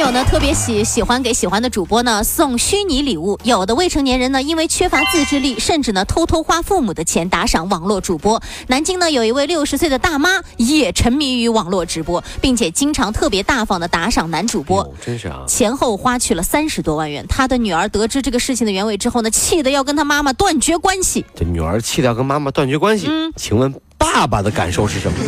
不少的网友呢，特别喜喜欢给喜欢的主播呢送虚拟礼物。有的未成年人呢，因为缺乏自制力，甚至呢偷偷花父母的钱打赏网络主播。南京呢有一位六十岁的大妈也沉迷于网络直播，并且经常特别大方的打赏男主播。真是啊！前后花去了三十多万元。他的女儿得知这个事情的原委之后呢，气得要跟他妈妈断绝关系。这女儿气得要跟妈妈断绝关系。嗯，请问爸爸的感受是什么？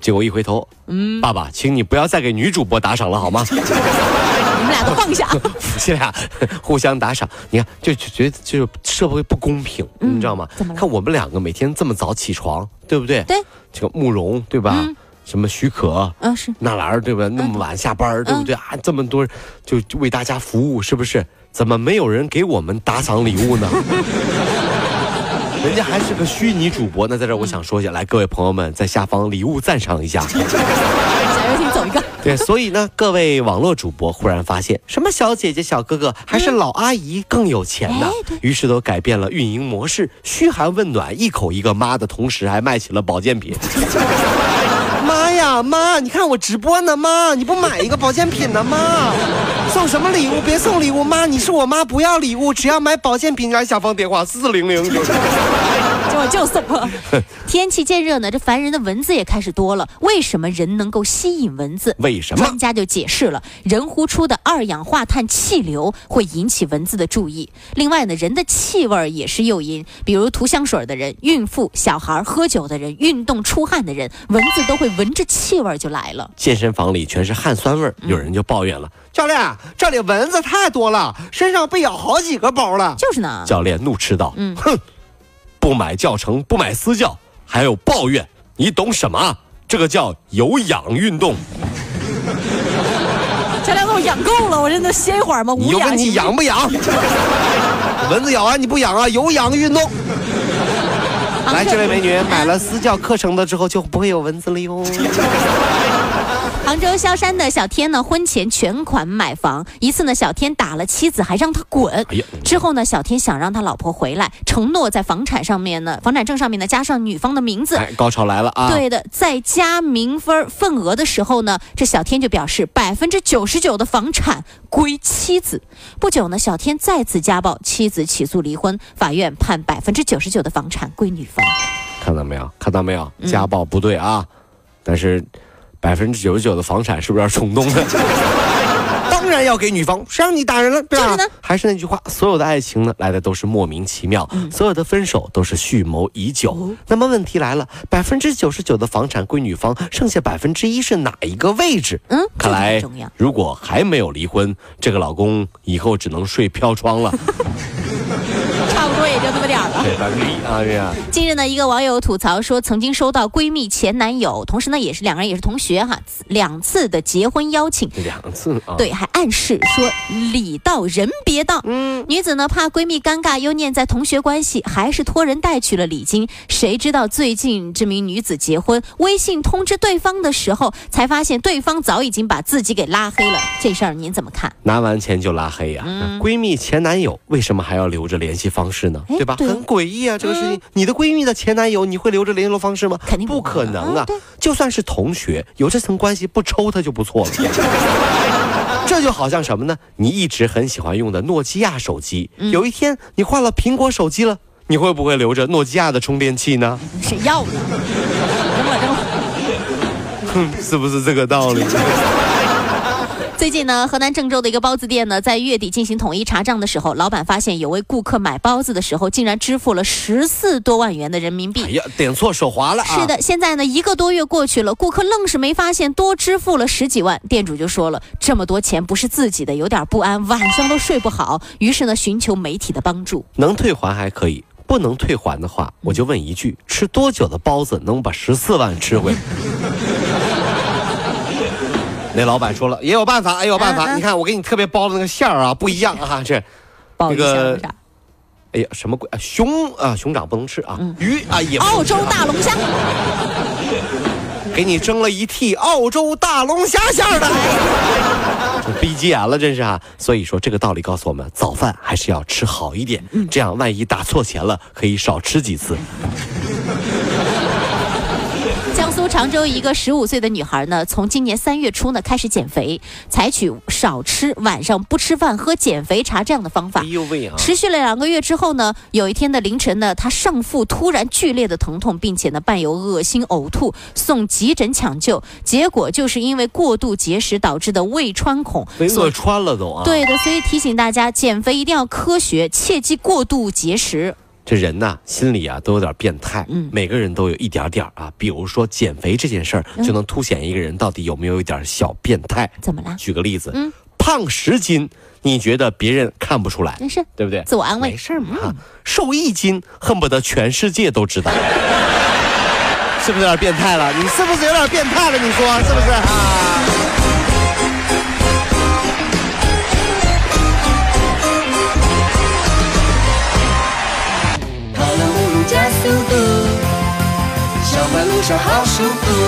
结果一回头，嗯，爸爸，请你不要再给女主播打赏了，好吗？你们俩都放下，夫妻俩互相打赏，你看就就觉得就是社会不公平，你知道吗？看我们两个每天这么早起床，对不对？对。这个慕容，对吧？什么许可？嗯，是。纳兰，对吧？那么晚下班，对不对啊？这么多就为大家服务，是不是？怎么没有人给我们打赏礼物呢？人家还是个虚拟主播，那在这我想说一下，来各位朋友们在下方礼物赞赏一下。小游艇走一个。对，所以呢，各位网络主播忽然发现，什么小姐姐、小哥哥，还是老阿姨更有钱呢？于是都改变了运营模式，嘘寒问暖，一口一个妈的同时，还卖起了保健品。妈呀，妈！你看我直播呢，妈！你不买一个保健品呢，妈！送什么礼物？别送礼物，妈！你是我妈，不要礼物，只要买保健品。来下方电话四零零九。我就送了。天气渐热呢，这烦人的蚊子也开始多了。为什么人能够吸引蚊子？为什么？专家就解释了，人呼出的二氧化碳气流会引起蚊子的注意。另外呢，人的气味也是诱因，比如涂香水的人、孕妇、小孩、喝酒的人、运动出汗的人，蚊子都会闻着气味就来了。健身房里全是汗酸味，有人就抱怨了：“教练，这里蚊子太多了，身上被咬好几个包了。”就是呢。教练怒斥道：“嗯，哼。”不买教程，不买私教，还有抱怨，你懂什么？这个叫有氧运动。前两天，我养够了，我这能歇一会儿吗？你就问你养不养？蚊子咬完你不痒啊？有氧运动。来，这位美女，买了私教课程的之后就不会有蚊子了哟。杭州萧山的小天呢，婚前全款买房，一次呢，小天打了妻子，还让他滚。之后呢，小天想让他老婆回来，承诺在房产上面呢，房产证上面呢加上女方的名字。高潮来了啊！对的，在加名分份额的时候呢，这小天就表示百分之九十九的房产归妻子。不久呢，小天再次家暴，妻子起诉离婚，法院判百分之九十九的房产归女方。看到没有？看到没有？家暴不对啊，但是。百分之九十九的房产是不是有点冲动呢？当然要给女方，谁让你打人了？对吧？还是那句话，所有的爱情呢，来的都是莫名其妙；所有的分手都是蓄谋已久。那么问题来了，百分之九十九的房产归女方，剩下百分之一是哪一个位置？嗯，看来如果还没有离婚，这个老公以后只能睡飘窗了。就这么点儿了，对，百分之一啊，这样。近日呢，一个网友吐槽说，曾经收到闺蜜前男友，同时呢，也是两个人也是同学哈，两次的结婚邀请，两次啊，对，还暗示说礼到人别到。嗯，女子呢怕闺蜜尴尬，又念在同学关系，还是托人带去了礼金。谁知道最近这名女子结婚，微信通知对方的时候，才发现对方早已经把自己给拉黑了。这事儿您怎么看？拿完钱就拉黑呀？闺蜜前男友为什么还要留着联系方式呢？对吧？很诡异啊，这个事情。你的闺蜜的前男友，你会留着联络方式吗？肯定不可能啊！就算是同学，有这层关系，不抽他就不错了。这就好像什么呢？你一直很喜欢用的诺基亚手机，有一天你换了苹果手机了，你会不会留着诺基亚的充电器呢？谁要呢？哼，是不是这个道理？最近呢，河南郑州的一个包子店呢，在月底进行统一查账的时候，老板发现有位顾客买包子的时候，竟然支付了十四多万元的人民币。哎呀，点错手滑了。是的，现在呢，一个多月过去了，顾客愣是没发现多支付了十几万。店主就说了，这么多钱不是自己的，有点不安，晚上都睡不好。于是呢，寻求媒体的帮助。能退还还可以，不能退还的话，我就问一句：吃多久的包子能把十四万吃回？那老板说了，也有办法，也有办法。你看，我给你特别包的那个馅儿啊，不一样啊，这，那个哎呀，什么鬼啊？熊啊，熊掌不能吃啊，鱼啊也澳洲大龙虾，给你蒸了一屉澳洲大龙虾馅儿的，这逼急眼了，真是啊！所以说这个道理告诉我们，早饭还是要吃好一点，这样万一打错钱了，可以少吃几次。江苏常州一个十五岁的女孩呢，从今年三月初呢开始减肥，采取少吃、晚上不吃饭、喝减肥茶这样的方法哎。呦喂啊！持续了两个月之后呢，有一天的凌晨呢，她上腹突然剧烈的疼痛，并且呢伴有恶心、呕吐，送急诊抢救，结果就是因为过度节食导致的胃穿孔。被饿穿了都啊！，对的，所以提醒大家，减肥一定要科学，切忌过度节食。这人呐，心里啊都有点变态，嗯每个人都有一点点儿啊。比如说减肥这件事儿，就能凸显一个人到底有没有一点小变态。怎么了？举个例子，嗯胖十斤，你觉得别人看不出来，没事，对不对？自我安慰没。事嘛。啊瘦一斤，恨不得全世界都知道，是不是有点变态了？你是不是有点变态了？你说是不是啊？跑了